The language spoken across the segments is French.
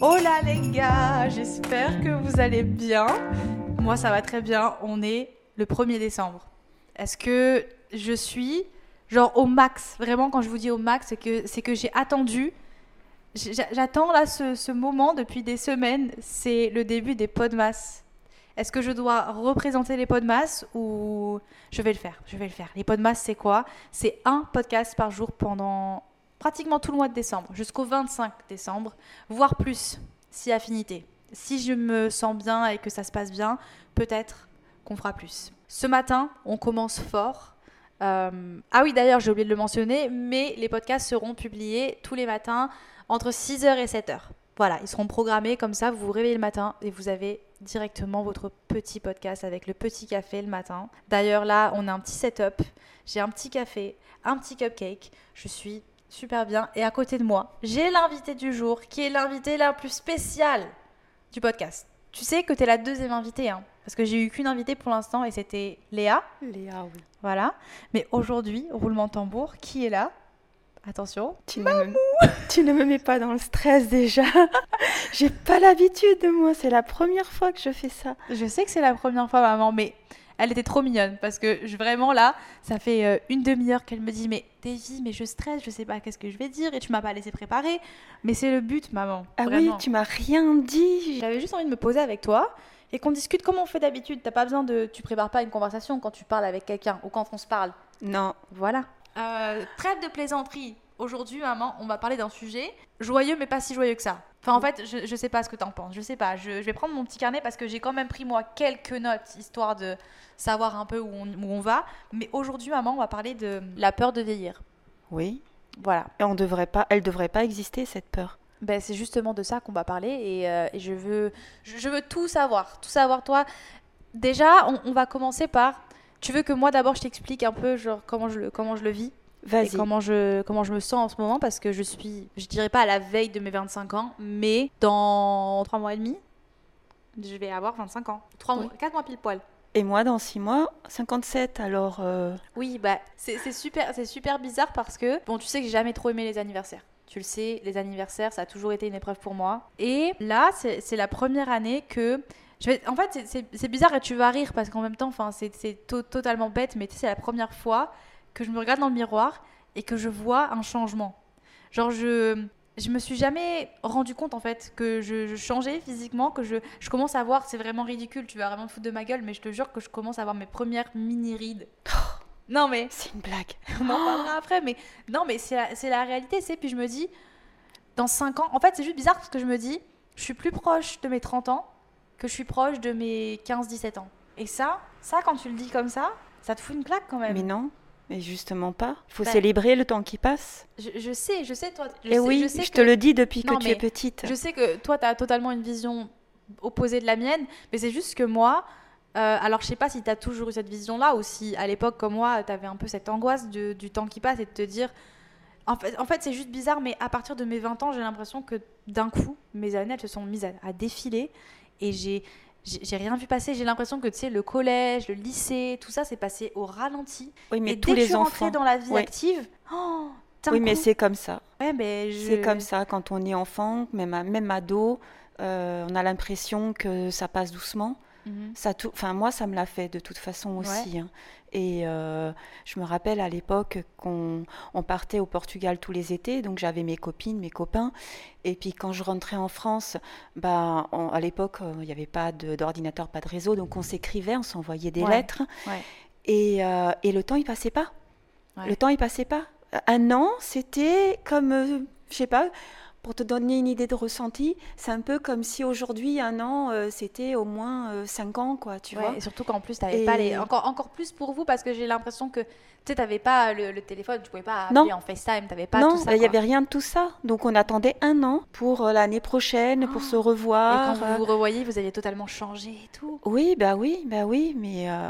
Hola les gars, j'espère que vous allez bien. Moi ça va très bien, on est le 1er décembre. Est-ce que je suis genre au max? Vraiment quand je vous dis au max, c'est que, c'est que j'ai attendu, j'a- j'attends là ce, ce moment depuis des semaines, c'est le début des podmas. Est-ce que je dois représenter les podmas ou je vais le faire? Je vais le faire. Les podmas c'est quoi? C'est un podcast par jour pendant pratiquement tout le mois de décembre, jusqu'au 25 décembre, voire plus, si affinité. Si je me sens bien et que ça se passe bien, peut-être qu'on fera plus. Ce matin, on commence fort. Euh, ah oui, d'ailleurs, j'ai oublié de le mentionner, mais les podcasts seront publiés tous les matins entre 6h et 7h. Voilà, ils seront programmés comme ça, vous vous réveillez le matin et vous avez directement votre petit podcast avec le petit café le matin. D'ailleurs, là, on a un petit setup. J'ai un petit café, un petit cupcake. Je suis super bien. Et à côté de moi, j'ai l'invité du jour qui est l'invité la plus spéciale du podcast. Tu sais que tu es la deuxième invitée, hein, parce que j'ai eu qu'une invitée pour l'instant et c'était Léa. Léa, oui. Voilà. Mais aujourd'hui, roulement de tambour, qui est là? Attention. Tu ne, me... tu ne me mets pas dans le stress déjà. J'ai pas l'habitude de moi, c'est la première fois que je fais ça. Je sais que c'est la première fois, maman, mais elle était trop mignonne parce que je, vraiment là, ça fait euh, une demi-heure qu'elle me dit Mais Davy, mais je stresse, je sais pas qu'est-ce que je vais dire et tu m'as pas laissé préparer. Mais c'est le but, maman. Ah vraiment. oui, tu m'as rien dit. J'avais juste envie de me poser avec toi et qu'on discute comme on fait d'habitude. T'as pas besoin de. Tu prépares pas une conversation quand tu parles avec quelqu'un ou quand on se parle. Non, Voilà. Euh, trêve de plaisanterie. Aujourd'hui, maman, on va parler d'un sujet joyeux, mais pas si joyeux que ça. Enfin, en fait, je, je sais pas ce que t'en penses. Je sais pas. Je, je vais prendre mon petit carnet parce que j'ai quand même pris, moi, quelques notes, histoire de savoir un peu où on, où on va. Mais aujourd'hui, maman, on va parler de la peur de vieillir. oui. Voilà. Et on devrait pas, elle devrait pas exister cette peur? Ben, c'est justement de ça qu'on va parler et, euh, et je, veux, je, je veux tout savoir. Tout savoir, toi. Déjà, on, on va commencer par. Tu veux que moi, d'abord, je t'explique un peu genre, comment, je, le- comment je le vis? Et comment je, comment je me sens en ce moment parce que je suis, je dirais pas à la veille de mes 25 ans, mais dans 3 mois et demi, je vais avoir 25 ans. 3 Oui. mois, 4 mois pile poil. Et moi, dans six mois, 57. Alors, euh, Oui, bah c'est super, super bizarre parce que bon, tu sais que j'ai jamais trop aimé les anniversaires. Tu le sais, les anniversaires, ça a toujours été une épreuve pour moi. Et là, c'est la première année que je vais. En fait, c'est- bizarre et tu vas rire parce qu'en même temps, c'est c'est to- totalement bête, mais tu sais, c'est la première fois que je me regarde dans le miroir et que je vois un changement. Genre, je je me suis jamais rendu compte en fait que je, je changeais physiquement, que je, je commence à voir, c'est vraiment ridicule, tu vas vraiment te foutre de ma gueule, mais je te jure que je commence à avoir mes premières mini rides. Non mais c'est une blague. on en parlera après, mais non, mais c'est la, la réalité, c'est. Puis je me dis, dans 5 ans, en fait, c'est juste bizarre parce que je me dis, je suis plus proche de mes 30 ans que je suis proche de mes 15-17 ans. Et ça, ça, quand tu le dis comme ça, ça te fout une claque quand même. Mais non, mais justement pas. Il faut Bah- célébrer le temps qui passe. Je, je sais, je sais, toi. Je Et sais, oui, je te le dis depuis Non, que tu es petite. Je sais que toi, tu as totalement une vision opposée de la mienne, mais c'est juste que moi, euh, alors je sais pas si tu as toujours eu cette vision-là ou si à l'époque, comme moi, tu avais un peu cette angoisse de- du temps qui passe et de te dire. En fait, en fait c'est juste bizarre, mais à partir de mes 20 ans, j'ai l'impression que d'un coup, mes années, elles se sont mises à, à défiler et j'ai. J'ai rien vu passer, j'ai l'impression que tu sais, le collège, le lycée, tout ça, c'est passé au ralenti. Oui, mais et tous dès que les rentrée enfants. dans la vie Oui. active, oh, Oui, mais c'est comme ça. Ouais, mais je- C'est comme ça quand on est enfant, même, même ado, euh, on a l'impression que ça passe doucement. Mhm. Ça tout, enfin moi ça me l'a fait de toute façon aussi. hein. Et euh, je me rappelle à l'époque qu'on on partait au Portugal tous les étés, donc j'avais mes copines, mes copains. Et puis quand je rentrais en France, bah on- à l'époque euh, il n'y avait pas d'ordinateur, pas de réseau, donc on s'écrivait, on s'envoyait des Ouais, lettres. ouais. Et, euh, et le temps il passait pas. Le temps il passait pas. Un an c'était comme, je sais pas. Pour te donner une idée de ressenti, c'est un peu comme si aujourd'hui, un an, euh, c'était au moins euh, cinq ans, quoi, tu Ouais, vois. et surtout qu'en plus, t'avais Et- pas les. Encore, encore plus pour vous, parce que j'ai l'impression que Tu sais, t'avais pas le, le téléphone, tu pouvais pas appeler en FaceTime, t'avais pas non, tout ça. il n'y quoi. avait rien de tout ça. Donc on attendait un an pour euh, l'année prochaine, pour se Et revoir. quand vous vous revoyez, vous aviez totalement changé et tout. Oui, bah oui, bah oui, mais euh,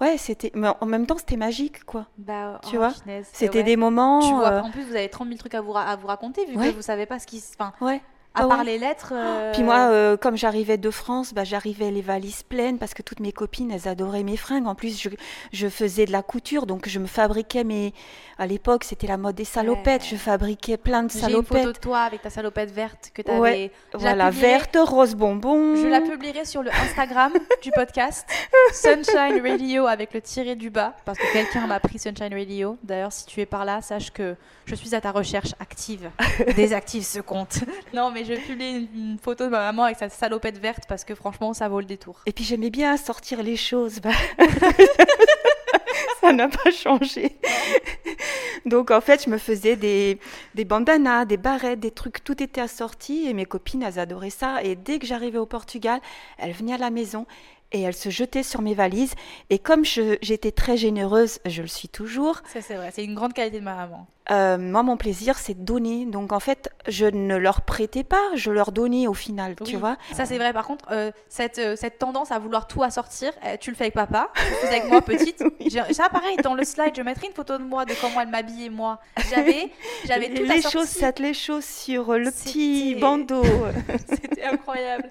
ouais, c'était. Mais en même temps, c'était magique, quoi. Bah, Tu oh, vois, C'était ouais. des moments. Tu vois, euh, en plus, vous avez 30 000 trucs à vous, ra- à vous raconter, vu Ouais. que vous savez pas ce qui se. Enfin, ouais. À Ah part ouais. les lettres. euh, Puis moi, euh, comme j'arrivais de France, bah, j'arrivais les valises pleines parce que toutes mes copines, elles adoraient mes fringues. En plus, je, je faisais de la couture, donc je me fabriquais mes. À l'époque, c'était la mode des salopettes. Ouais. Je fabriquais plein de J'ai une photo de salopettes. toi avec ta salopette verte que t'avais. Ouais, Je la Voilà, publierai- verte, rose bonbon. Je la publierai sur le Instagram du podcast Sunshine Radio avec le tiré du bas parce que quelqu'un m'a pris Sunshine Radio. D'ailleurs, si tu es par là, sache que je suis à ta recherche active. Désactive ce compte. Non, mais je vais publier une, une photo de ma maman avec sa salopette verte parce que franchement, ça vaut le détour. Et puis j'aimais bien sortir les choses. bah. Ça n'a pas changé. Donc en fait, je me faisais des, des bandanas, des barrettes, des trucs, tout était assorti et mes copines, elles adoraient ça. Et dès que j'arrivais au Portugal, elles venaient à la maison et elles se jetaient sur mes valises. Et comme j'étais très généreuse, je le suis toujours, Ça, c'est vrai. C'est une grande qualité de ma maman. euh, moi, mon plaisir, c'est de donner. Donc en fait, je ne leur prêtais pas, je leur donnais au final, tu Oui. vois. Ça, c'est vrai. Par contre, euh, cette, euh, cette tendance à vouloir tout assortir, euh, tu le fais avec papa, tu le faisais avec moi petite. J'ai- Ça, pareil, dans le slide, je mettrai une photo de moi, de comment elle m'habillait, moi. J'avais, j'avais tout les assorti. chaussettes, les chaussures, le petit bandeau. C'était incroyable.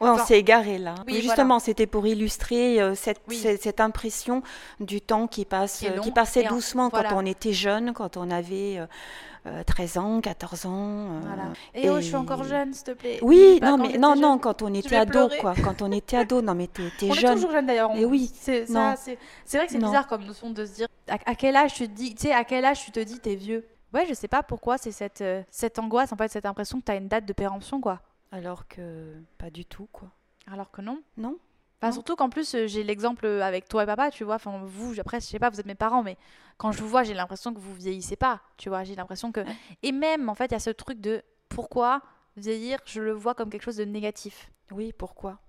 Ouais, on Enfin, s'est égaré là. oui, Justement, c'était pour illustrer euh, cette, Oui. cette, cette impression du temps qui passe, Qui euh, qui passait en- doucement voilà. quand on était jeune, quand on avait euh, euh, 13 ans, 14 ans. euh, Voilà. Et, oh, je suis encore jeune, s'il te plaît. Oui, non, mais non, non, jeune. quand on était ado, pleurer. quoi. Quand on était ado, non, mais t'es t'es On est jeune. toujours jeune d'ailleurs. Et oui, C'est vrai que c'est bizarre comme notion de se dire à, à quel âge tu te dis, tu sais, à quel âge tu te dis t'es vieux? Ouais, je sais pas pourquoi c'est cette, euh, cette angoisse, en fait, cette impression que t'as une date de péremption, quoi. Alors que pas du tout, quoi. Alors que non. Non Surtout qu'en plus, euh, j'ai l'exemple avec toi et papa, tu vois. Enfin, vous, après, je sais pas, vous êtes mes parents, mais quand je vous vois, j'ai l'impression que vous vieillissez pas, tu vois. J'ai l'impression que. Et même, en fait, il y a ce truc de pourquoi vieillir, je le vois comme quelque chose de négatif. Oui, pourquoi?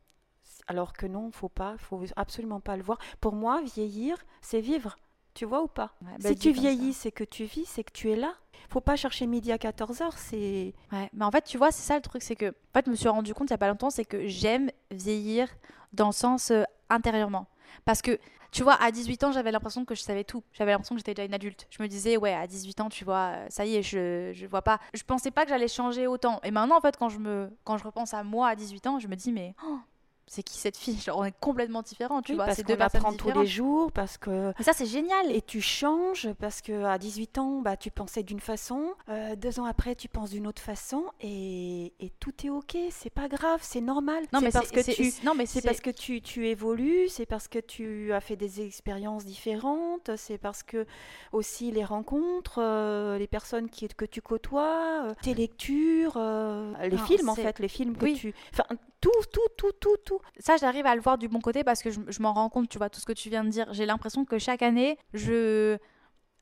Alors que non, faut pas, faut absolument pas le voir. Pour moi, vieillir, c'est vivre. Tu vois ou pas Ouais, bah, Si tu vieillis, c'est que tu vis, c'est que tu es là. Faut pas chercher midi à 14h, c'est... Ouais, mais en fait, tu vois, c'est ça le truc, c'est que, en fait, je me suis rendu compte il y a pas longtemps, c'est que j'aime vieillir dans le sens euh, intérieurement. Parce que, tu vois, à 18 ans, j'avais l'impression que je savais tout. J'avais l'impression que j'étais déjà une adulte. Je me disais, ouais, à 18 ans, tu vois, euh, ça y est, je, je vois pas. Je pensais pas que j'allais changer autant. Et maintenant, en fait, quand je, me, quand je repense à moi à 18 ans, je me dis, mais oh, c'est qui cette fille? Genre, on est complètement différents, tu Oui, vois. parce qu'on apprend tous les jours, parce que... Mais ça, c'est génial. Et tu changes parce que à 18 ans, bah, tu pensais d'une façon, euh, deux ans après, tu penses d'une autre façon, et, et tout est ok, c'est pas grave, c'est normal. non, mais c'est parce que tu, non, mais c'est parce que tu, tu évolues, c'est parce que tu as fait des expériences différentes, c'est parce que aussi les rencontres, euh, les personnes qui, que tu côtoies, euh, tes lectures, les Non, films en fait, les films que Oui. tu... Enfin, tout, tout, tout, tout, tout. ça, j'arrive à le voir du bon côté parce que je, je m'en rends compte, tu vois, tout ce que tu viens de dire. J'ai l'impression que chaque année, je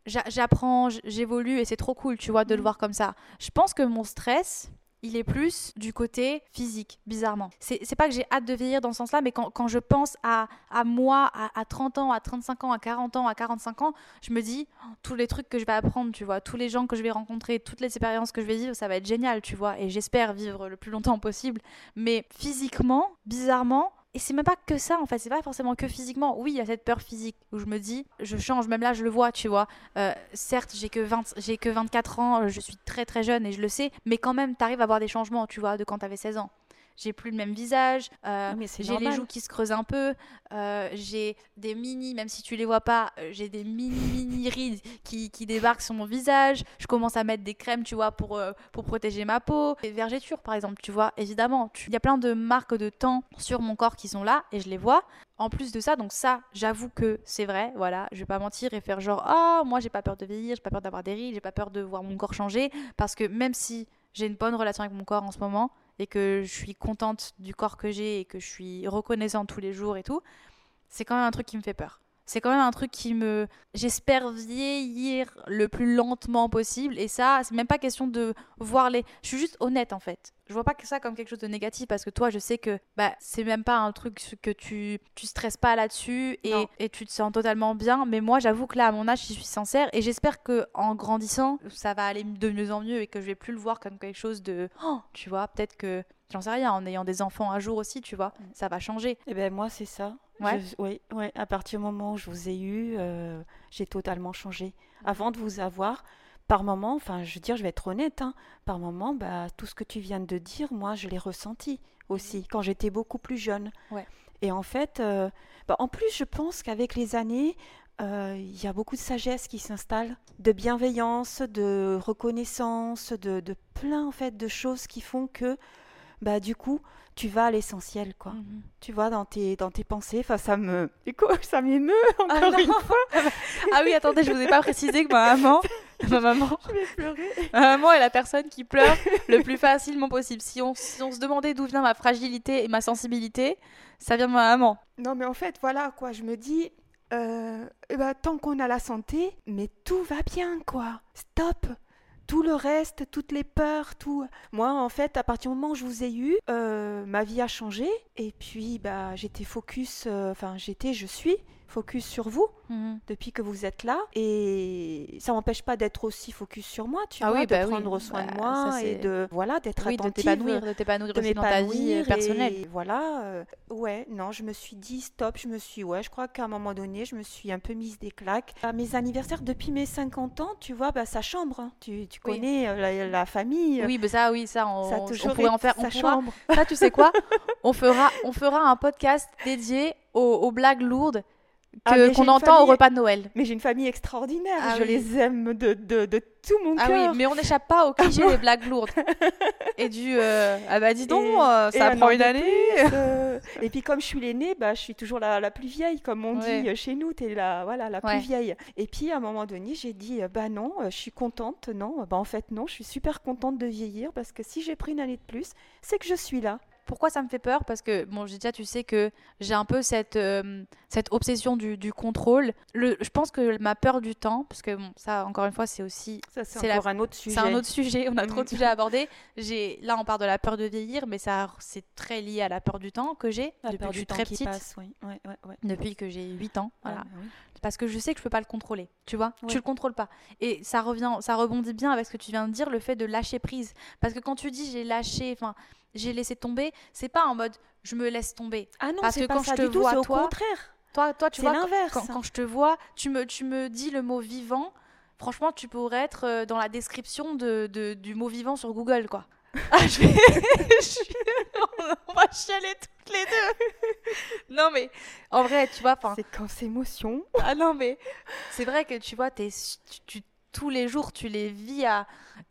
j'a- j'apprends, j'évolue et c'est trop cool, tu vois, de le Mhm. voir comme ça. Je pense que mon stress, il est plus du côté physique, bizarrement. C'est pas que j'ai hâte de vieillir dans ce sens-là, mais quand, quand je pense à, à moi, à, à 30 ans, à 35 ans, à 40 ans, à 45 ans, je me dis, oh, tous les trucs que je vais apprendre, tu vois, tous les gens que je vais rencontrer, toutes les expériences que je vais vivre, ça va être génial, tu vois, et j'espère vivre le plus longtemps possible. Mais physiquement, bizarrement, et c'est même pas que ça en fait, c'est pas forcément que physiquement. Oui, il y a cette peur physique où je me dis, je change, même là je le vois, tu vois. Euh, certes, j'ai que, 20 j'ai que 24 ans, euh, je suis très très jeune et je le sais, mais quand même, t'arrives à voir des changements, tu vois, de quand t'avais 16 ans. J'ai plus le même visage, euh, j'ai les joues qui se creusent un peu, euh, j'ai des mini, même si tu les vois pas, euh, j'ai des mini mini rides qui, qui débarquent sur mon visage. Je commence à mettre des crèmes, tu vois, pour, euh, pour protéger ma peau. Les vergetures, par exemple, tu vois, évidemment. Il y a plein de marques de temps sur mon corps qui sont là et je les vois. En plus de ça, donc ça, j'avoue que c'est vrai, voilà, je vais pas mentir et faire genre, oh, moi j'ai pas peur de vieillir, j'ai pas peur d'avoir des rides, j'ai pas peur de voir mon corps changer, parce que même si j'ai une bonne relation avec mon corps en ce moment et que je suis contente du corps que j'ai et que je suis reconnaissante tous les jours et tout, c'est quand même un truc qui me fait peur. C'est quand même un truc qui me. J'espère vieillir le plus lentement possible. Et ça, c'est même pas question de voir les. Je suis juste honnête en fait. Je vois pas que ça comme quelque chose de négatif parce que toi, je sais que bah, c'est même pas un truc que tu, tu stresses pas là-dessus et, et, tu te sens totalement bien. Mais moi, j'avoue que là, à mon âge, je suis sincère et j'espère que en grandissant, ça va aller de mieux en mieux et que je vais plus le voir comme quelque chose de. Oh, tu vois, peut-être que. J'en sais rien, en ayant des enfants un jour aussi, tu vois, mm. ça va changer. Et eh ben moi, c'est ça. Oui, ouais, à partir du moment où je vous ai eu, euh, j'ai totalement changé. Avant de vous avoir, par moment, enfin, je veux dire, je vais être honnête, hein, par moment, bah, tout ce que tu viens de dire, moi, je l'ai ressenti aussi mmh. quand j'étais beaucoup plus jeune. Et en fait, euh, bah, en plus, je pense qu'avec les années, euh, il y a beaucoup de sagesse qui s'installe, de bienveillance, de reconnaissance, de, de, plein en fait de choses qui font que, bah, du coup, tu vas à l'essentiel, quoi. Mhm. Tu vois, dans tes, dans tes pensées. Enfin, ça me. Ça m'émeut ah encore une fois. ah oui, attendez, je vous ai pas précisé que ma maman. Ma maman. Je vais pleurer. Ma maman est la personne qui pleure le plus facilement possible. Si on, si on se demandait d'où vient ma fragilité et ma sensibilité, ça vient de ma maman. Non, mais en fait, voilà, quoi. Je me dis. Euh, eh ben, tant qu'on a la santé, mais tout va bien, quoi. Stop tout le reste, toutes les peurs, tout. Moi, en fait, à partir du moment où je vous ai eu, euh, ma vie a changé. Et puis, bah, j'étais focus, euh, enfin, j'étais, je suis focus sur vous mhm. depuis que vous êtes là. Et ça m'empêche pas d'être aussi focus sur moi, tu ah vois, de bah prendre soin de bah, moi et de voilà, d'être oui, attentive, de t'épanouir, de dans ta vie personnelle. Et voilà, euh, ouais, non, je me suis dit stop, je me suis, ouais, je crois qu'à un moment donné, je me suis un peu mise des claques. À mes anniversaires, depuis mes 50 ans, tu vois, bah, ça chambre. Hein. Tu, tu connais euh, la, famille. Oui, bah ça, oui, ça, on, ça on pourrait en faire. On chambre. ça, tu sais quoi On fera, on fera un podcast dédié aux, aux blagues lourdes ah, qu'on entend au repas de Noël. Mais j'ai une famille extraordinaire, ah je les aime de, de, de tout mon cœur. Ah oui, mais on n'échappe pas au cliché des blagues lourdes. Et du euh, ah bah dis donc, euh, ça prend une année. Euh, et puis comme je suis l'aînée, bah je suis toujours la, la, plus vieille, comme on dit chez nous, tu es la voilà la plus vieille. Et puis à un moment donné, j'ai dit bah non, je suis contente, non, bah en fait non, je suis super contente de vieillir parce que si j'ai pris une année de plus, c'est que je suis là. Pourquoi ça me fait peur? Parce que, bon, déjà, tu sais que j'ai un peu cette, euh, cette obsession du, du, contrôle. Le, je pense que ma peur du temps, parce que, bon, ça, encore une fois, c'est aussi. Ça, c'est encore un autre sujet. C'est un autre sujet, on a trop de sujets à aborder. Là, on parle de la peur de vieillir, mais ça, c'est très lié à la peur du temps que j'ai depuis que je suis très petite. oui. Ouais, ouais, depuis que j'ai 8 ans. Voilà. Ah, parce que je sais que je peux pas le contrôler, tu vois? Tu le contrôles pas. Et ça revient, ça rebondit bien avec ce que tu viens de dire, le fait de lâcher prise. Parce que quand tu dis j'ai lâché, enfin j'ai laissé tomber, c'est pas en mode je me laisse tomber. Ah non, parce que quand je te vois, au toi, contraire. Toi, toi, tu vois, l'inverse. Quand, quand, je te vois, tu me, tu me dis le mot vivant. Franchement, tu pourrais être euh, dans la description de, de, du mot vivant sur Google, quoi. Ah, je vais... On va chialer toutes les deux. Non, mais en vrai, tu vois. C'est quand c'est émotion. Ah non, mais c'est vrai que tu vois, es, tu, tous les jours, tu les vis à.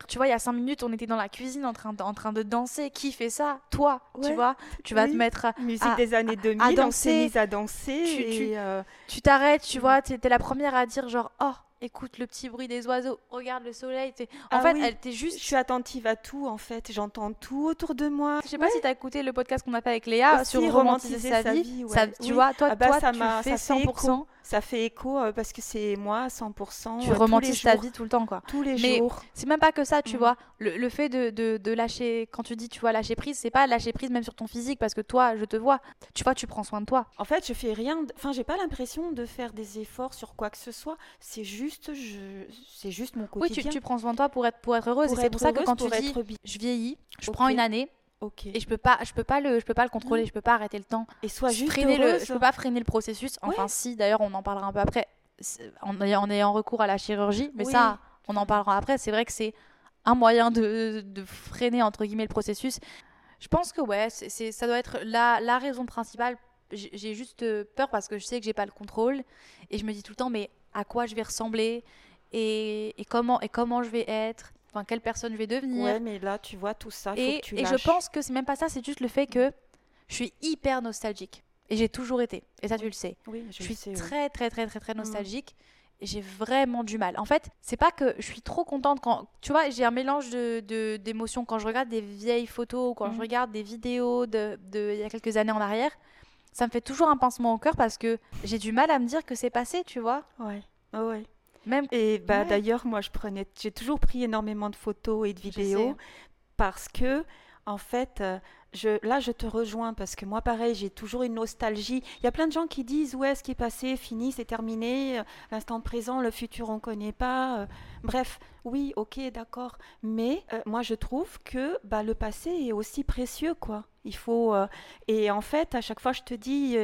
Tu vois, il y a cinq minutes, on était dans la cuisine en train de, en train de danser. Qui fait ça? Toi, tu vois. Tu vas te mettre à. Musique des années 2000, à danser. mise à danser. Tu t'arrêtes, tu, euh, tu vois. Tu étais la première à dire, genre, oh, écoute le petit bruit des oiseaux, regarde le soleil. En ah fait, elle était juste. Je suis attentive à tout, en fait. J'entends tout autour de moi. Je sais pas si tu as écouté le podcast qu'on a fait avec Léa sur romantiser, sa, vie. Tu vois, toi, ah bah, toi ça tu fais 100% ça fait écho euh, parce que c'est moi 100%. Tu romantises ta vie tout le temps, quoi. Tous les Mais jours. C'est même pas que ça, tu mm. vois. Le, le fait de, de, de, lâcher, quand tu dis, tu vois, lâcher prise, c'est pas lâcher prise même sur ton physique parce que toi, je te vois. Tu vois, tu prends soin de toi. En fait, je fais rien. Enfin, j'ai pas l'impression de faire des efforts sur quoi que ce soit. C'est juste, je... c'est juste mon quotidien. Oui, tu, tu, prends soin de toi pour être, pour être heureuse. C'est pour ça que quand tu dis, je vieillis, je prends une année et je peux pas, je peux pas le, je peux pas le contrôler, je peux pas arrêter le temps. Et soit juste freiner le, je peux pas freiner le processus. Enfin, si, d'ailleurs, on en parlera un peu après, en ayant recours à la chirurgie, mais ça, on en parlera après. C'est vrai que c'est un moyen de, de, freiner entre guillemets le processus. Je pense que ouais, c'est, ça doit être la, la raison principale. J'ai juste peur parce que je sais que j'ai pas le contrôle et je me dis tout le temps, mais à quoi je vais ressembler et, et comment et comment je vais être enfin quelle personne je vais devenir. Ouais, mais là, tu vois tout ça. Et, faut que tu et je pense que c'est même pas ça, c'est juste le fait que je suis hyper nostalgique. Et j'ai toujours été. Et ça, tu le sais. Oui, je, suis très, très, très, très, très mm. nostalgique. Et j'ai vraiment du mal. En fait, c'est pas que je suis trop contente quand. Tu vois, j'ai un mélange de, d'émotions quand je regarde des vieilles photos ou quand je mm. regarde des vidéos de, de, il y a quelques années en arrière. ça me fait toujours un pincement au cœur parce que j'ai du mal à me dire que c'est passé, tu vois. Ouais, ouais. Même et bah d'ailleurs moi je prenais, j'ai toujours pris énormément de photos et de vidéos parce que en fait, euh, je, là, je te rejoins parce que moi, pareil, j'ai toujours une nostalgie. Il y a plein de gens qui disent ouais, ce qui est passé, fini, c'est terminé. Euh, l'instant présent, le futur, on ne connaît pas. Euh, bref, oui, ok, d'accord. Mais moi, je trouve que bah, le passé est aussi précieux, quoi. Il faut et en fait, à chaque fois, je te dis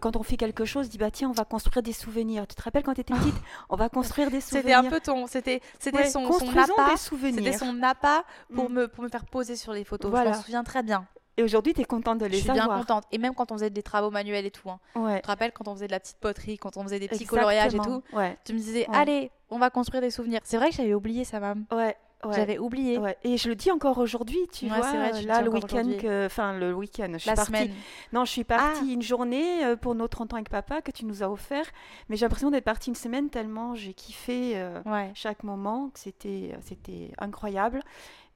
quand on fait quelque chose, dis bah tiens, on va construire des souvenirs. Tu te rappelles quand tu étais petite, on va construire des souvenirs. C'était un peu ton, c'était c'était son, son appât, c'était son appât pour mm. me pour me faire poser sur les photos. Je me souviens très bien. Et aujourd'hui, tu es contente de les avoir. Je suis bien contente. Et même quand on faisait des travaux manuels et tout. Hein. Tu te rappelles quand on faisait de la petite poterie, quand on faisait des petits coloriages et tout? Tu me disais, allez, on va construire des souvenirs. C'est vrai que j'avais oublié ça, maman. Ouais. J'avais oublié. Et je le dis encore aujourd'hui, tu vois. Vrai, là, le week-end, enfin le week-end, je suis la partie. Semaine. Non, je suis partie ah. une journée euh, pour nos 30 ans avec papa que tu nous as offert. Mais j'ai l'impression d'être partie une semaine tellement j'ai kiffé euh, chaque moment, que c'était, euh, c'était incroyable.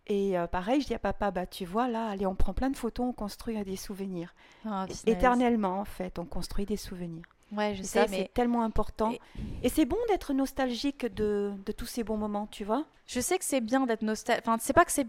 Et euh, pareil, je dis à papa, bah tu vois là, allez, on prend plein de photos, on construit des souvenirs. Ah, Éternellement, en fait, on construit des souvenirs. Ouais, je sais, ça, c'est tellement important. Et, c'est bon d'être nostalgique de, de, tous ces bons moments, tu vois? Je sais que c'est bien d'être nostalgique. Enfin, c'est pas que c'est.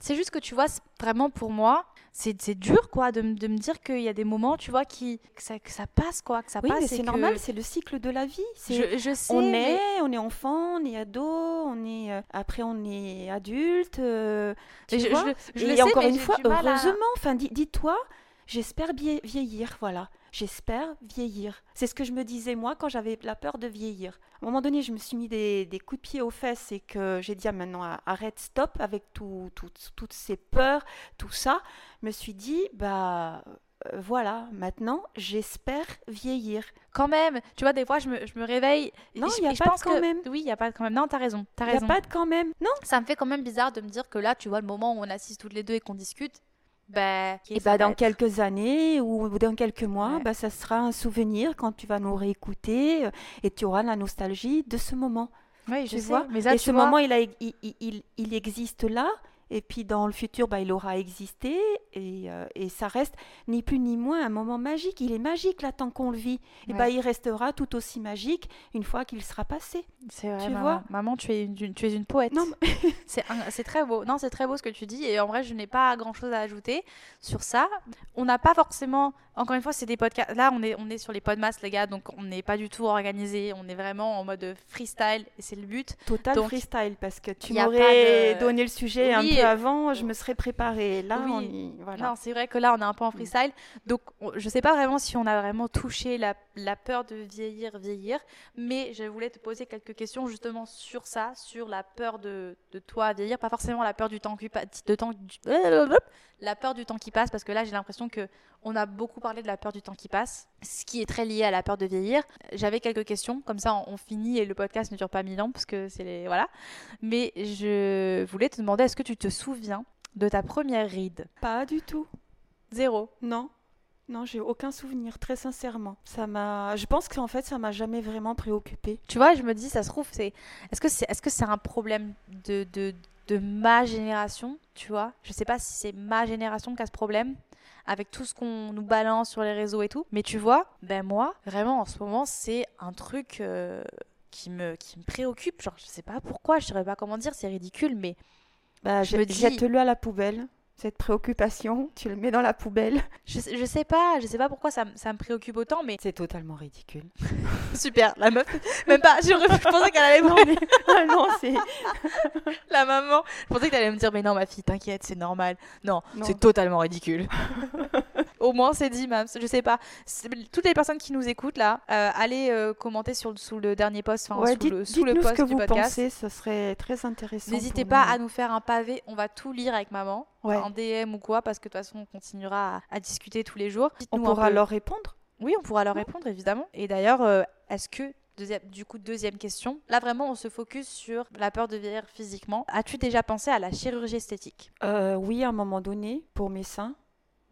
C'est juste que tu vois, vraiment pour moi, c'est dur, quoi, de, de me dire qu'il y a des moments, tu vois, qui, que, ça, que ça passe, quoi, que ça oui, passe. mais c'est normal, c'est le cycle de la vie. Je, je, sais. On est, on est enfant, on est ado, on est. Euh, après, on est adulte. Euh, tu je, vois je, Et encore une fois, heureusement, enfin, dis-toi, j'espère vieillir, voilà j'espère vieillir. C'est ce que je me disais moi quand j'avais la peur de vieillir. À un moment donné, je me suis mis des, coups de pied aux fesses et que j'ai dit ah, maintenant arrête, stop avec tout, toutes ces peurs, tout ça. Je me suis dit bah euh, voilà, maintenant j'espère vieillir. Quand même, tu vois, des fois je me, je me réveille. Non, il n'y a pas de quand même. Oui, il n'y a pas de quand même. Non, t'as raison. Il n'y a pas de quand même. Non. Ça me fait quand même bizarre de me dire que là, tu vois, le moment où on assiste toutes les deux et qu'on discute, bah, et bah, dans quelques années ou dans quelques mois, bah, ça sera un souvenir quand tu vas nous réécouter euh, et tu auras la nostalgie de ce moment. Oui, je sais. Vois mais et ce moment, il, a, il, il, il, existe là et puis dans le futur, bah, il aura existé et, euh, et, ça reste ni plus ni moins un moment magique. Il est magique là tant qu'on le vit. Et bah, il restera tout aussi magique une fois qu'il sera passé. C'est vrai, tu maman. Vois maman, tu es une, tu es une poète. c'est très beau. Non, c'est très beau ce que tu dis. Et en vrai, je n'ai pas grand chose à ajouter sur ça. On n'a pas forcément. Encore une fois, c'est des podcasts. Là, on est, on est sur les podcasts, les gars. Donc, on n'est pas du tout organisé. On est vraiment en mode freestyle. Et c'est le but. Total freestyle. Parce que tu m'aurais donné le sujet un peu avant, je me serais préparée. Là, on y... voilà. c'est vrai que là, on est un peu en freestyle. Donc, je sais pas vraiment si on a vraiment touché la, la, peur de vieillir, vieillir. Mais je voulais te poser quelques questions justement sur ça, sur la peur de, de toi vieillir. Pas forcément la peur du temps qui passe, de temps, la peur du temps qui passe, parce que là, j'ai l'impression que on a beaucoup parlé de la peur du temps qui passe, ce qui est très lié à la peur de vieillir. J'avais quelques questions, comme ça, on, finit et le podcast ne dure pas mille ans, parce que c'est les voilà. Mais je voulais te demander, est-ce que tu te souviens de ta première ride? Pas du tout. Zéro. Non. Non, j'ai aucun souvenir, très sincèrement. Ça m'a, je pense qu'en fait, ça m'a jamais vraiment préoccupé. Tu vois, je me dis, ça se trouve, c'est, est-ce que c'est, est-ce que c'est un problème de, de, de ma génération, tu vois? Je sais pas si c'est ma génération qui a ce problème avec tout ce qu'on nous balance sur les réseaux et tout. Mais tu vois, ben moi, vraiment en ce moment, c'est un truc euh, qui, me, qui me préoccupe. Genre, je sais pas pourquoi, je saurais pas comment dire, c'est ridicule, mais. Bah, je me dis... Jette-le à la poubelle cette préoccupation, tu le mets dans la poubelle. Je, je sais pas, je sais pas pourquoi ça, ça me préoccupe autant, mais... C'est totalement ridicule. Super, la meuf, même pas, je, pensais qu'elle allait me... Non, ah non c'est... la maman, je pensais que allais me dire, mais non ma fille, t'inquiète, c'est normal. Non, c'est totalement ridicule. Au moins c'est dit, Mams, je sais pas. Toutes les personnes qui nous écoutent là, euh, allez euh, commenter sur, sous le dernier post, enfin sous, le, sous le post ce que vous podcast. Pensez, ce serait très intéressant. N'hésitez pas à nous faire un pavé, on va tout lire avec maman en DM ou quoi, parce que de toute façon, on continuera à, discuter tous les jours. On pourra leur répondre Oui, on pourra leur répondre, évidemment. Et d'ailleurs, euh, est-ce que Deuxième, du coup, deuxième question. Là, vraiment, on se focus sur la peur de vieillir physiquement. As-tu déjà pensé à la chirurgie esthétique? Euh, Oui, à un moment donné, pour mes seins.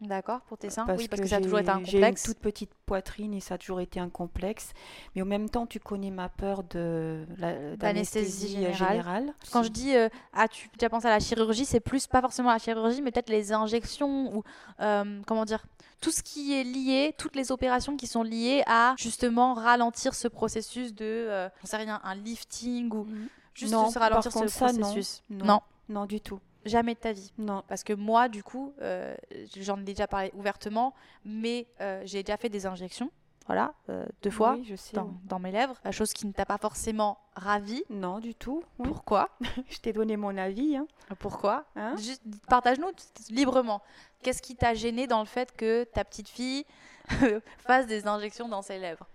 D'accord, pour tes seins Parce Oui, parce que que ça a toujours été un j'ai- J'ai une complexe. toute petite poitrine et ça a toujours été un complexe. Mais en même temps, tu connais ma peur de la- D'anesthésie d'anesthésie euh, générale. générale. Quand je dis euh, as-tu déjà pensé à la chirurgie, c'est plus pas forcément la chirurgie, mais peut-être les injections ou euh, comment dire, tout ce qui est lié, toutes les opérations qui sont liées à justement ralentir ce processus de, euh, j'en sais rien, un lifting ou Mhm. juste Non, se ralentir par contre, ce ça, non. processus. Non. non, Non, du tout. Jamais de ta vie. Non. Parce que moi, du coup, euh, j'en ai déjà parlé ouvertement, mais euh, j'ai déjà fait des injections, voilà, euh, deux fois Oui, je sais. dans, mes lèvres, la chose qui ne t'a pas forcément ravi. Non, du tout. oui. Pourquoi Je t'ai donné mon avis. Hein. Pourquoi Hein Juste partage-nous librement. Qu'est-ce qui t'a gêné dans le fait que ta petite fille fasse des injections dans ses lèvres?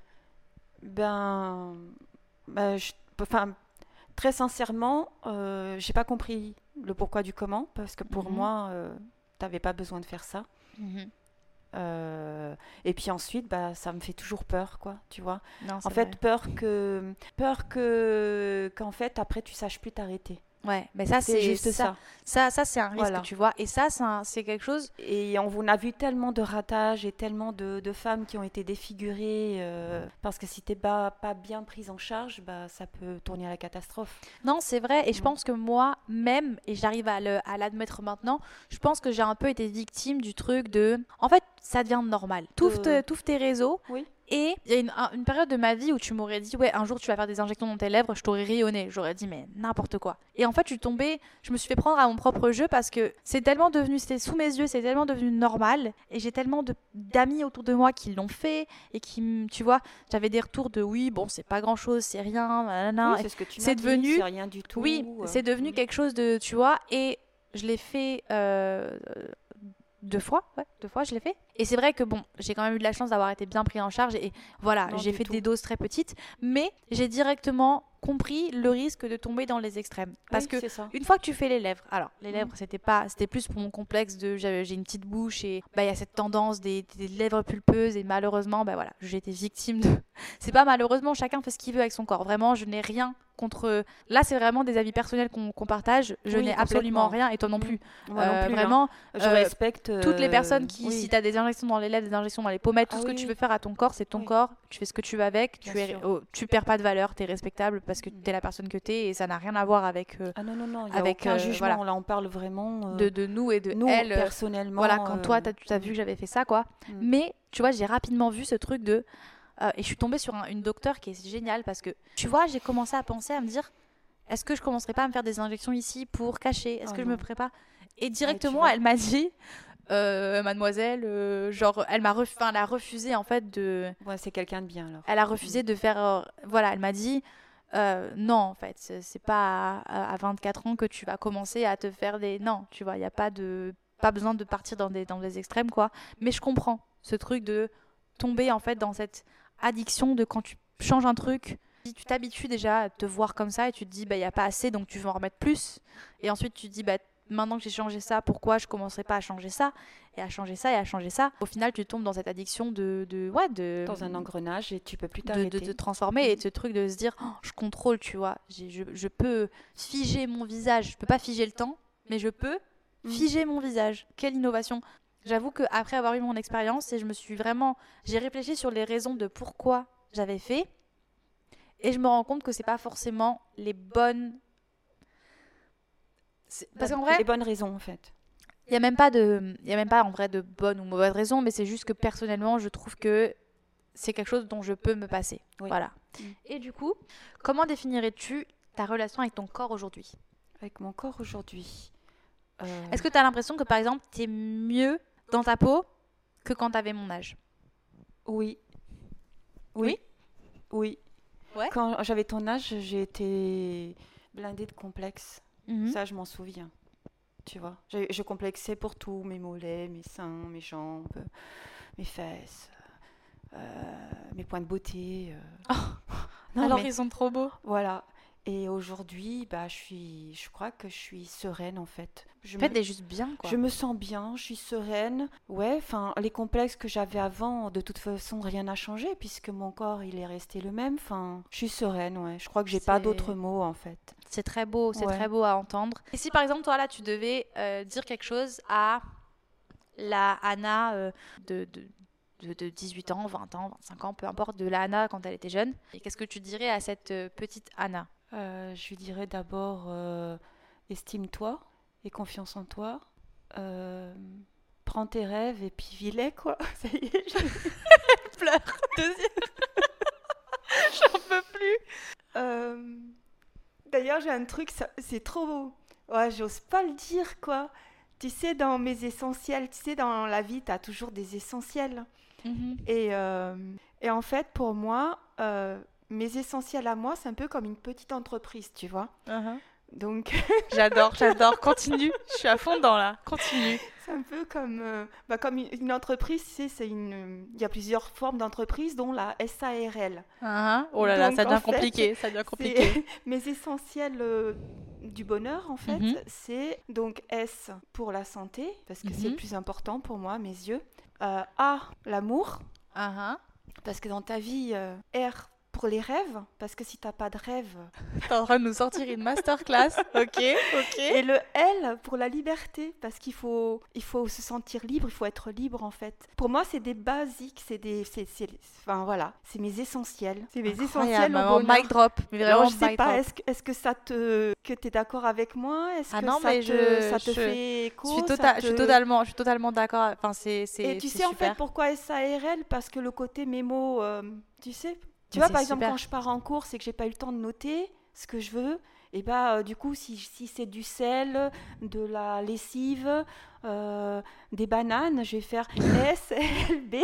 Ben, ben, je- enfin, très sincèrement, j'ai pas compris le pourquoi du comment, parce que pour Mhm. moi, euh, t'avais pas besoin de faire ça. Euh, et puis ensuite, bah, ça me fait toujours peur, quoi, tu vois. Non, En fait, peur que, peur que, qu'en fait, après, tu saches plus t'arrêter. Ouais, mais ça C'est juste ça. ça. Ça, ça c'est un risque, Voilà. tu vois. Et ça, c'est quelque chose. Et on, on a vu tellement de ratages et tellement de, de femmes qui ont été défigurées euh, parce que si t'es pas, pas bien prise en charge, bah, ça peut tourner à la catastrophe. Non, c'est vrai. Et je Mm. pense que moi, même, et j'arrive à l'admettre maintenant, je pense que j'ai un peu été victime du truc de. En fait, ça devient normal. Touffe, De- touffe tes réseaux. Oui. Et il y a une, un- une période de ma vie où tu m'aurais dit, ouais, un jour tu vas faire des injections dans tes lèvres, je t'aurais rayonné. J'aurais dit, mais n'importe quoi. Et en fait, je suis tombée, je me suis fait prendre à mon propre jeu parce que c'est tellement devenu, c'était sous mes yeux, c'est tellement devenu normal. Et j'ai tellement d'amis autour de moi qui l'ont fait et qui, tu vois, j'avais des retours de, oui, bon, c'est pas grand chose, c'est rien. Oui, c'est ce que tu c'est devenu- c'est rien du tout. Oui, euh, c'est devenu mm. quelque chose de, tu vois, et je l'ai fait euh, deux fois, ouais, deux fois je l'ai fait. Et c'est vrai que bon, j'ai quand même eu de la chance d'avoir été bien pris en charge et voilà, j'ai fait tout. des doses très petites, mais j'ai directement compris le risque de tomber dans les extrêmes. Parce Oui, que une fois que tu fais les lèvres, alors les lèvres c'était pas, c'était plus pour mon complexe de j'ai une petite bouche et bah il y a cette tendance des, des lèvres pulpeuses et malheureusement bah voilà j'ai été victime de. C'est pas malheureusement chacun fait ce qu'il veut avec son corps. Vraiment je n'ai rien contre. Là c'est vraiment des avis personnels qu'on partage. Je Oui, n'ai absolument rien et toi non plus. Moi non Euh, plus, hein. vraiment Je euh, respecte toutes les euh, personnes qui oui. si tu as des injections dans les lèvres, des injections dans les pommettes, tout Ah ce que tu veux faire à ton corps c'est ton corps. Tu fais ce que tu veux avec. Tu es, oh, tu perds pas de valeur. Tu es respectable parce que Mhm. tu es la personne que tu es et ça n'a rien à voir avec. euh, Ah non, non, non, a avec, aucun euh, jugement. voilà. Là, on parle vraiment euh, de, de nous et de nous, elle. euh, personnellement. Voilà, quand toi, euh, tu as vu que j'avais fait ça, quoi. Mais, tu vois, j'ai rapidement vu ce truc de... euh, et je suis tombée sur un- une docteure qui est géniale parce que, tu vois, j'ai commencé à penser, à me dire, est-ce que je commencerai pas à me faire des injections ici pour cacher? Est-ce Oh que je me prépare? Et directement, elle m'a dit, euh, mademoiselle, euh, genre, elle m'a ref- enfin, elle a refusé, en fait, de... Ouais, c'est quelqu'un de bien alors. Elle a refusé de faire... voilà, elle m'a dit... euh, non, en fait, c'est c'est pas à, à 24 ans que tu vas commencer à te faire des. Non, tu vois, il n'y a pas de. Pas besoin de partir dans des, dans des extrêmes, quoi. Mais je comprends ce truc de tomber, en fait, dans cette addiction de quand tu changes un truc. Si tu t'habitues déjà à te voir comme ça et tu te dis, bah, il n'y a pas assez, donc tu veux en remettre plus. Et ensuite, tu te dis, bah, maintenant que j'ai changé ça, pourquoi je commencerai pas à changer ça Et à changer ça et à changer ça? Au final, tu tombes dans cette addiction de. de ouais, de Dans un engrenage et tu peux plus t'arrêter. de te transformer et de ce truc de se dire Oh, je contrôle tu vois je, je peux figer mon visage je peux pas figer le temps mais je peux Mm. figer mon visage quelle innovation j'avoue que après avoir eu mon expérience et je me suis vraiment j'ai réfléchi sur les raisons de pourquoi j'avais fait et je me rends compte que c'est pas forcément les bonnes parce qu'en vrai Les bonnes raisons en fait. il y a même pas de il y a même pas en vrai de bonnes ou mauvaises raisons mais c'est juste que personnellement je trouve que c'est quelque chose dont je peux me passer Oui. voilà Mm. et du coup comment définirais-tu ta relation avec ton corps aujourd'hui? Avec mon corps aujourd'hui. euh, est-ce que tu as l'impression que par exemple tu es mieux dans ta peau que quand tu avais mon âge Oui. Oui. Oui? Ouais. Quand j'avais ton âge, j'ai été blindée de complexes. Mhm. Ça, je m'en souviens. Tu vois, je, je complexais pour tout, mes mollets, mes seins, mes jambes, mes fesses, euh, mes points de beauté. euh. Non, alors mais- ils sont trop beaux Voilà. Et aujourd'hui, bah, je suis, je crois que je suis sereine en fait. Je en fait me- juste bien quoi Je me sens bien, je suis sereine. Ouais, enfin, les complexes que j'avais avant, de toute façon, rien n'a changé puisque mon corps, il est resté le même. Enfin, je suis sereine, ouais. Je crois que j'ai pas d'autres mots en fait. c'est très beau c'est Ouais. très beau à entendre et si par exemple toi là tu devais euh, dire quelque chose à la Anna euh, de, de, de, 18 ans, 20 ans, 25 ans, peu importe, de la Anna quand elle était jeune. Et qu'est-ce que tu dirais à cette euh, petite Anna? Euh, Je lui dirais d'abord estime-toi et confiance en toi. prends tes rêves et puis vis-les, quoi. Ça y est, je pleure. Deuxième. J'en peux plus. D'ailleurs, j'ai un truc, c'est trop. Ouais, j'ose pas le dire, quoi. Tu sais, dans mes essentiels, tu sais, dans la vie, tu as toujours des essentiels. Mhm. Et, euh, et, en fait, pour moi, euh, mes essentiels à moi, c'est un peu comme une petite entreprise, tu vois. Uh-huh. Donc. j'adore, j'adore. Continue. Je suis à fond dans là. Continue. C'est un peu comme, euh, bah, comme une entreprise, c'est une, il y a plusieurs formes d'entreprise, dont la SARL. Uh-huh. Oh là là, ça devient compliqué. Ça devient compliqué. mes essentiels euh, du bonheur, en fait, mhm. c'est donc S pour la santé, parce que c'est le mhm. plus important pour moi, mes yeux. Euh, A, l'amour. Uh-huh. Parce que dans ta vie, R pour les rêves, parce que si t'as pas de rêve... T'es en train de nous sortir une masterclass, ok, ok. Et le L pour la liberté, parce qu'il faut, il faut se sentir libre, il faut être libre en fait. Pour moi, c'est des basiques, c'est des... C'est, enfin voilà, c'est mes essentiels. C'est mes essentiels au mic drop, mais vraiment je sais pas, est-ce, est que ça te... que t'es d'accord avec moi? Est-ce ah que non, ça, mais te, je, ça te fait écho? je suis, tota-, je suis totalement, je suis totalement d'accord, enfin c'est... Et tu sais en fait pourquoi SARL Parce que le côté mémo, euh, tu sais tu vois, par exemple, quand je pars en course et que j'ai pas eu le temps de noter ce que je veux, et bah euh, du coup, si, si c'est du sel, de la lessive, euh, des bananes, je vais faire S, L, B.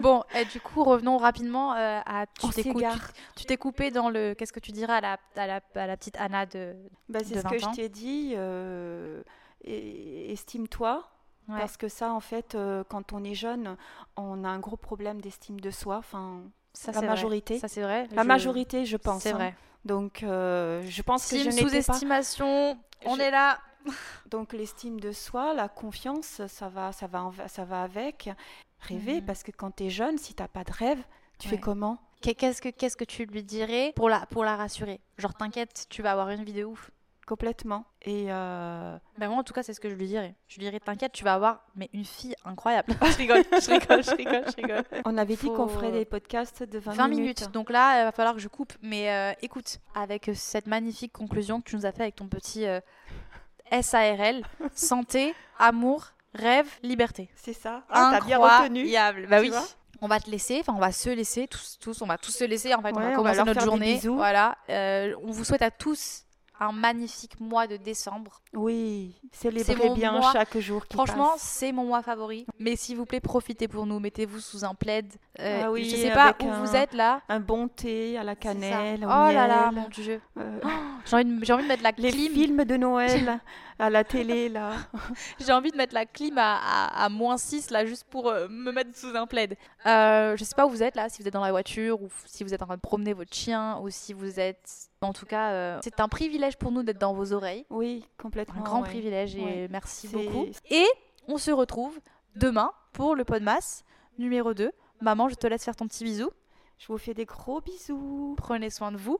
Bon, et du coup, revenons rapidement euh, à. Tu t'es coupé dans le. Qu'est-ce que tu dirais à la, à la, à la petite Anna de. Bah, c'est ce que je t'ai dit. Estime-toi. Parce que ça, en fait, quand on est jeune, on a un gros problème d'estime de soi. Enfin, ça, la majorité. Ça, c'est vrai. La majorité, je pense. C'est hein. vrai. Donc, euh, je pense que je sous-estimation, on est là. Donc, l'estime de soi, la confiance, ça va, ça va, ça va avec. Rêver, mhm. parce que quand tu es jeune, si tu n'as pas de rêve, tu fais comment? Qu'est-ce que, qu'est-ce que tu lui dirais pour la, pour la rassurer? Genre, t'inquiète, tu vas avoir une vie de ouf. Complètement. Et euh... bah moi, en tout cas, c'est ce que je lui dirais. Je lui dirais, t'inquiète, tu vas avoir mais une fille incroyable. je rigole, je rigole, je rigole, je rigole. On avait dit qu'on ferait des podcasts de 20, 20 minutes. Donc là, il va falloir que je coupe. Mais euh, écoute, avec cette magnifique conclusion que tu nous as fait avec ton petit euh, SARL, santé, amour, rêve, liberté. C'est ça. Ah, t'as bien retenu. Bah oui on va te laisser, enfin on va se laisser tous, tous, on va tous se laisser en fait, on va commencer notre journée. Voilà, euh, on vous souhaite à tous un magnifique mois de décembre. Oui, célébrez bien chaque jour qui Franchement, c'est mon mois favori. Mais s'il vous plaît, profitez pour nous. Mettez-vous sous un plaid. Euh, ah oui, je sais pas où vous êtes là. Un bon thé à la cannelle. oh là là, mon dieu. Euh, oh, j'ai envie, envie, de mettre la clim. Les films de Noël à la télé là. j'ai envie de mettre la clim à, à, moins 6 là juste pour euh, me mettre sous un plaid. Euh, je sais pas où vous êtes là, si vous êtes dans la voiture ou si vous êtes en train de promener votre chien ou si vous êtes en tout cas, euh, c'est un privilège pour nous d'être dans vos oreilles. Oui, complètement. Un grand privilège et merci beaucoup. Et on se retrouve demain pour le Podmas numéro 2. Maman, je te laisse faire ton petit bisou. Je vous fais des gros bisous. Prenez soin de vous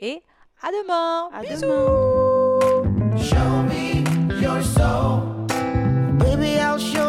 et à demain. À demain. Show me your soul. Baby, I'll show